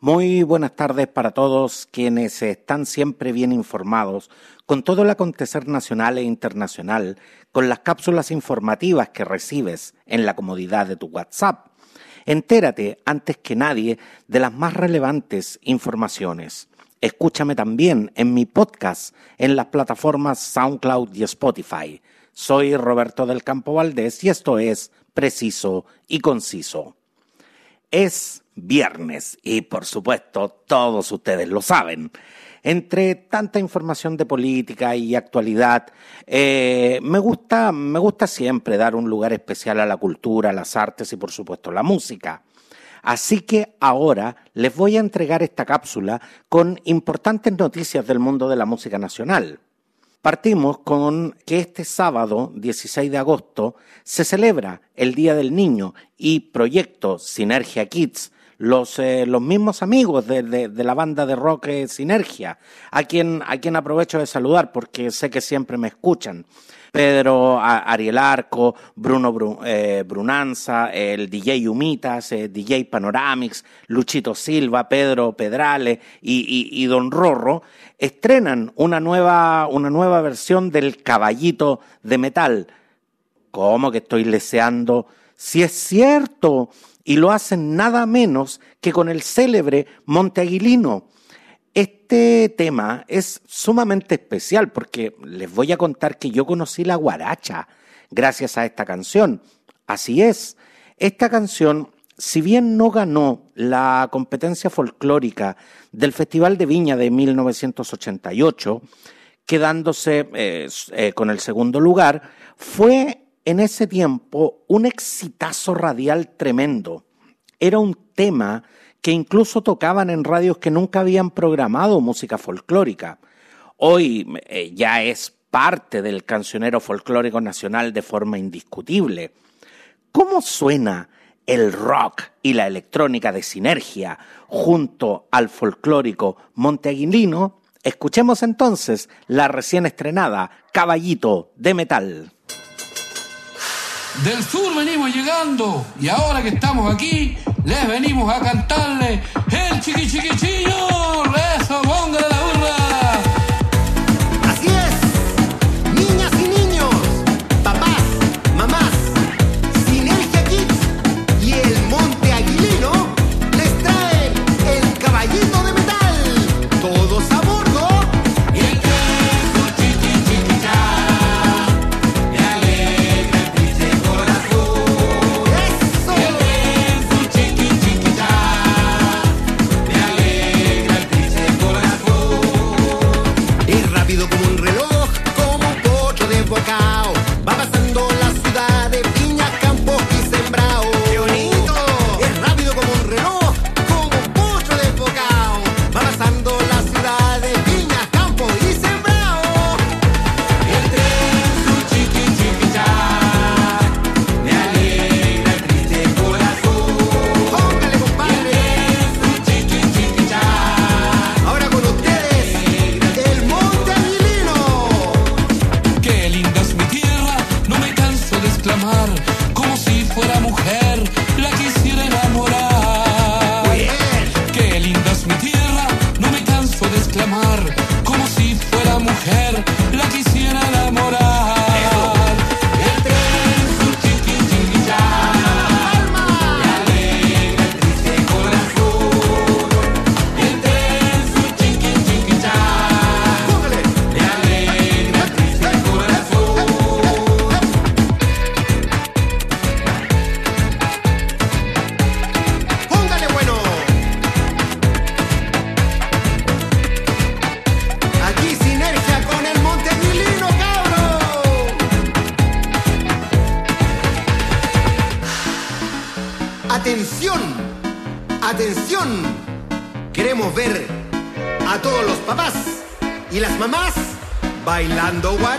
Muy buenas tardes para todos quienes están siempre bien informados con todo el acontecer nacional e internacional, con las cápsulas informativas que recibes en la comodidad de tu WhatsApp. Entérate antes que nadie de las más relevantes informaciones. Escúchame también en mi podcast en las plataformas SoundCloud y Spotify. Soy Roberto del Campo Valdés y esto es Preciso y Conciso. Es viernes y por supuesto todos ustedes lo saben. Entre tanta información de política y actualidad, eh, me, gusta, me gusta siempre dar un lugar especial a la cultura, las artes y por supuesto la música. Así que ahora les voy a entregar esta cápsula con importantes noticias del mundo de la música nacional. Partimos con que este sábado, 16 de agosto, se celebra el Día del Niño y Proyecto Sinergia Kids los, eh, los mismos amigos de, de, la banda de rock eh, Sinergia, a quien, a quien aprovecho de saludar porque sé que siempre me escuchan. Pedro Ariel Arco, Bruno eh, Brunanza, el DJ Humitas, DJ Panoramix, Luchito Silva, Pedro Pedrale y, y, Don Rorro, estrenan una nueva, una nueva versión del Caballito de Metal. ¿Cómo que estoy leseando? Si es cierto, y lo hacen nada menos que con el célebre Monteaguilino. Este tema es sumamente especial porque les voy a contar que yo conocí la guaracha gracias a esta canción. Así es, esta canción, si bien no ganó la competencia folclórica del Festival de Viña de 1988, quedándose eh, eh, con el segundo lugar, fue en ese tiempo un exitazo radial tremendo. Era un tema que incluso tocaban en radios que nunca habían programado música folclórica. Hoy eh, ya es parte del cancionero folclórico nacional de forma indiscutible. ¿Cómo suena el rock y la electrónica de sinergia junto al folclórico monteaguilino? Escuchemos entonces la recién estrenada Caballito de Metal. Del sur venimos llegando y ahora que estamos aquí, les venimos a cantarle el chiqui chiquichillo. Eso, póngale la And the white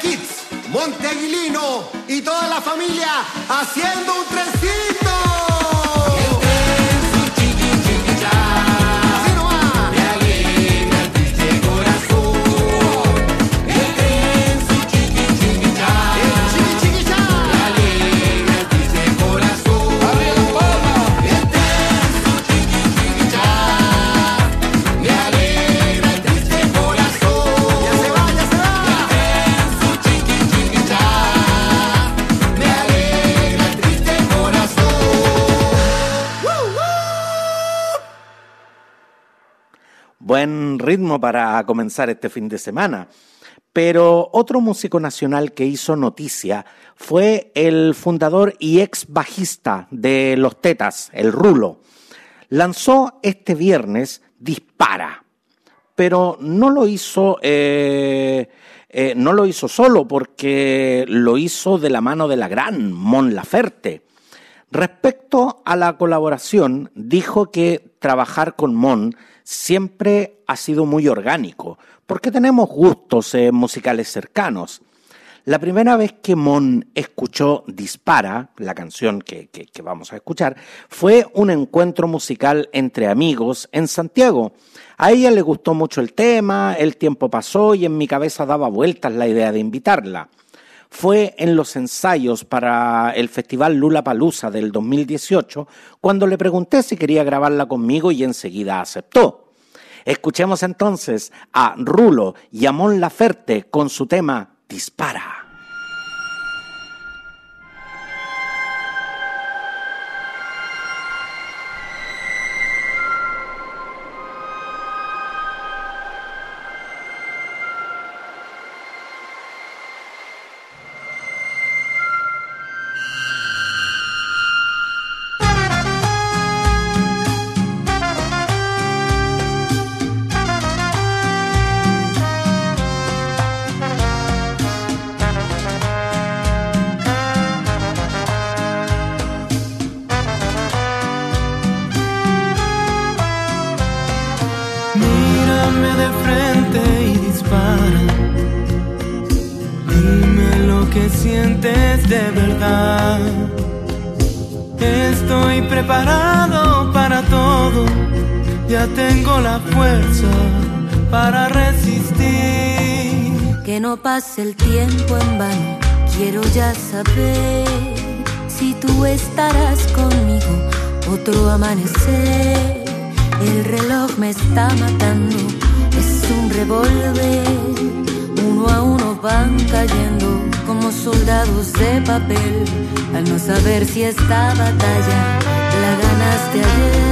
Kids, Monte Aguilino y toda la familia haciendo un trencito. Buen ritmo para comenzar este fin de semana. Pero otro músico nacional que hizo noticia fue el fundador y ex bajista de Los Tetas, el Rulo. Lanzó este viernes Dispara, pero no lo hizo, eh, eh, no lo hizo solo porque lo hizo de la mano de la gran Mon Laferte. Respecto a la colaboración, dijo que trabajar con Mon siempre ha sido muy orgánico, porque tenemos gustos eh, musicales cercanos. La primera vez que Mon escuchó Dispara, la canción que, que- que vamos a escuchar, fue un encuentro musical entre amigos en Santiago. A ella le gustó mucho el tema, el tiempo pasó y en mi cabeza daba vueltas la idea de invitarla fue en los ensayos para el Festival Lula Palusa del 2018 cuando le pregunté si quería grabarla conmigo y enseguida aceptó. Escuchemos entonces a Rulo y a Mon Laferte con su tema Dispara. Que sientes de verdad. Estoy preparado para todo. Ya tengo la fuerza para resistir. Que no pase el tiempo en vano. Quiero ya saber si tú estarás conmigo. Otro amanecer. El reloj me está matando. Es un revólver. Uno a uno van cayendo como soldados de papel. Al no saber si esta batalla la ganaste ayer.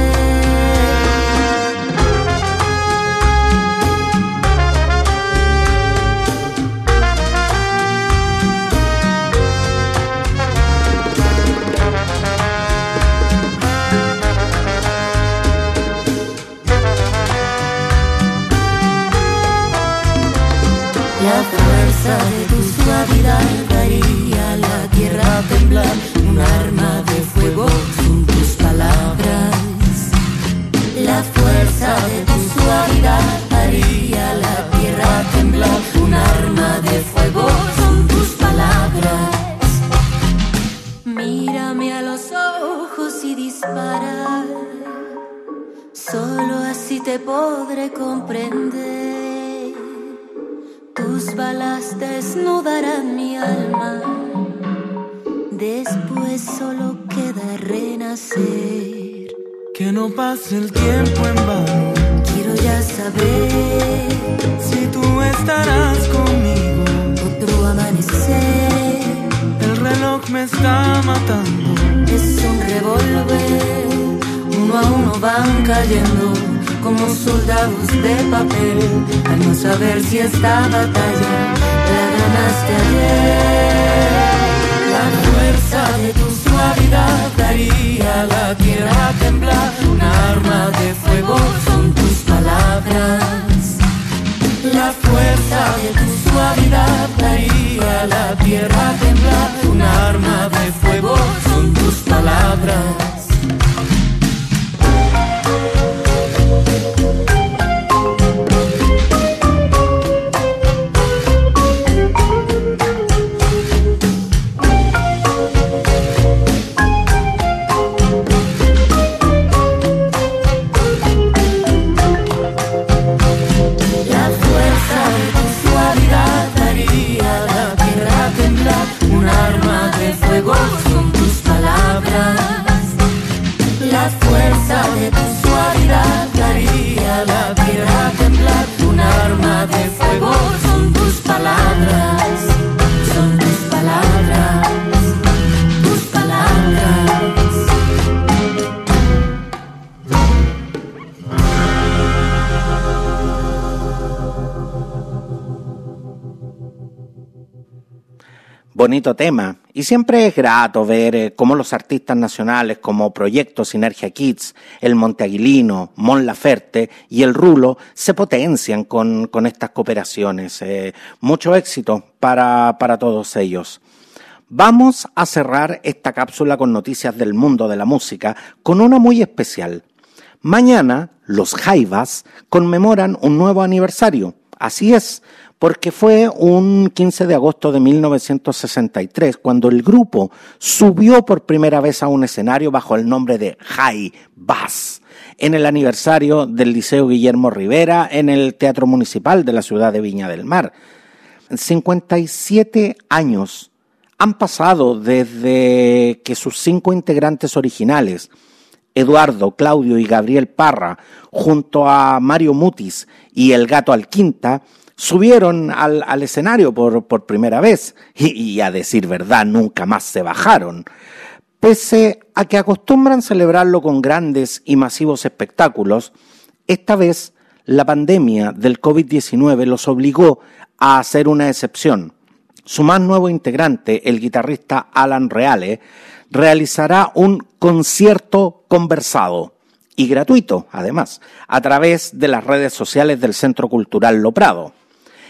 La fuerza de haría la tierra temblar. Un arma de fuego son tus palabras. La fuerza de tu suavidad haría la tierra temblar. Un arma de fuego son tus palabras. Mírame a los ojos y dispara. Solo así te podré comprender. Tus balas desnudarán mi alma. Después solo queda renacer. Que no pase el tiempo en vano. Quiero ya saber si tú estarás conmigo. Otro amanecer. El reloj me está matando. Es un revólver. Uno a uno van cayendo como soldados de papel. Al no saber si esta batalla la ganaste ayer. La fuerza de tu suavidad daría la tierra temblar. Un arma de fuego son tus palabras. La fuerza de tu suavidad atrás. La fuerza de tu suavidad daría la piedra temblar. Un arma de fuego son tus palabras. Bonito tema. Y siempre es grato ver eh, cómo los artistas nacionales como Proyecto Sinergia Kids, el Monteaguilino, Mon Laferte y el Rulo se potencian con, con estas cooperaciones. Eh, mucho éxito para, para todos ellos. Vamos a cerrar esta cápsula con noticias del mundo de la música con una muy especial. Mañana los Jaivas conmemoran un nuevo aniversario. Así es, porque fue un 15 de agosto de 1963 cuando el grupo subió por primera vez a un escenario bajo el nombre de High Bass en el aniversario del Liceo Guillermo Rivera en el Teatro Municipal de la ciudad de Viña del Mar. 57 años han pasado desde que sus cinco integrantes originales, Eduardo, Claudio y Gabriel Parra, junto a Mario Mutis y el gato Alquinta, subieron al, al escenario por, por, primera vez y, y, a decir verdad nunca más se bajaron. Pese a que acostumbran celebrarlo con grandes y masivos espectáculos, esta vez la pandemia del COVID-19 los obligó a hacer una excepción. Su más nuevo integrante, el guitarrista Alan Reale, realizará un concierto conversado y gratuito, además, a través de las redes sociales del Centro Cultural Loprado.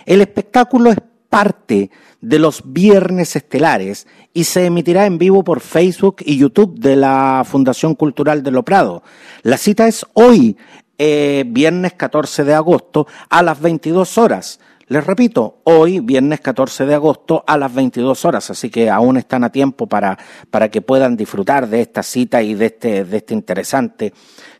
El espectáculo es parte de los viernes estelares y se emitirá en vivo por Facebook y YouTube de la Fundación Cultural de Lo Prado. La cita es hoy, eh, viernes 14 de agosto, a las 22 horas. Les repito, hoy, viernes 14 de agosto, a las 22 horas, así que aún están a tiempo para, para que puedan disfrutar de esta cita y de este, de este interesante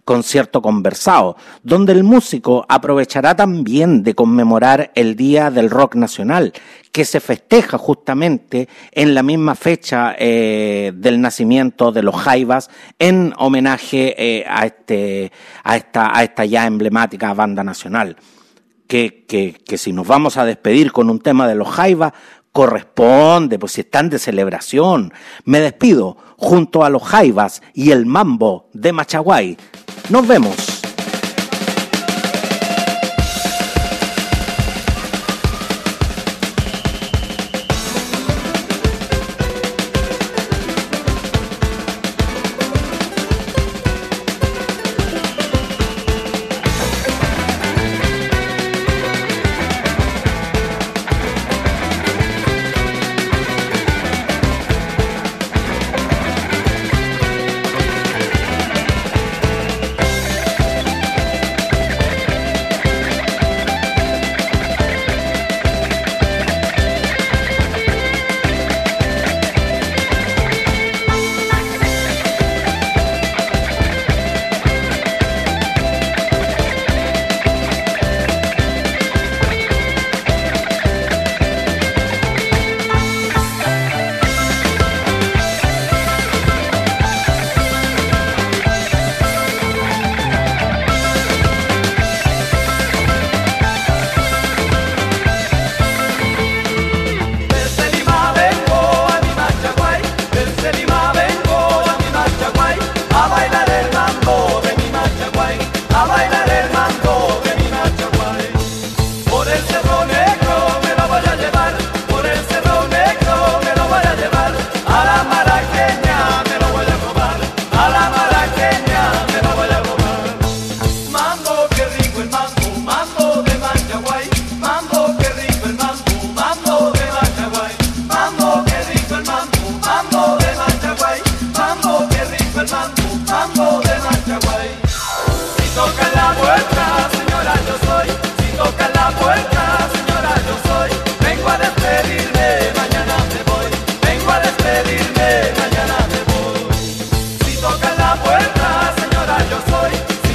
concierto conversado, donde el músico aprovechará también de conmemorar el Día del Rock Nacional, que se festeja justamente en la misma fecha eh, del nacimiento de los Jaivas, en homenaje eh, a, este, a, esta, a esta ya emblemática banda nacional. Que, que, que si nos vamos a despedir con un tema de los Jaivas, corresponde, pues si están de celebración. Me despido junto a los Jaivas y el Mambo de Machaguay. Nos vemos.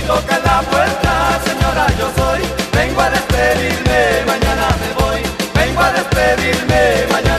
toca la puerta, señora, yo soy. Vengo a despedirme, mañana me voy. Vengo a despedirme, mañana.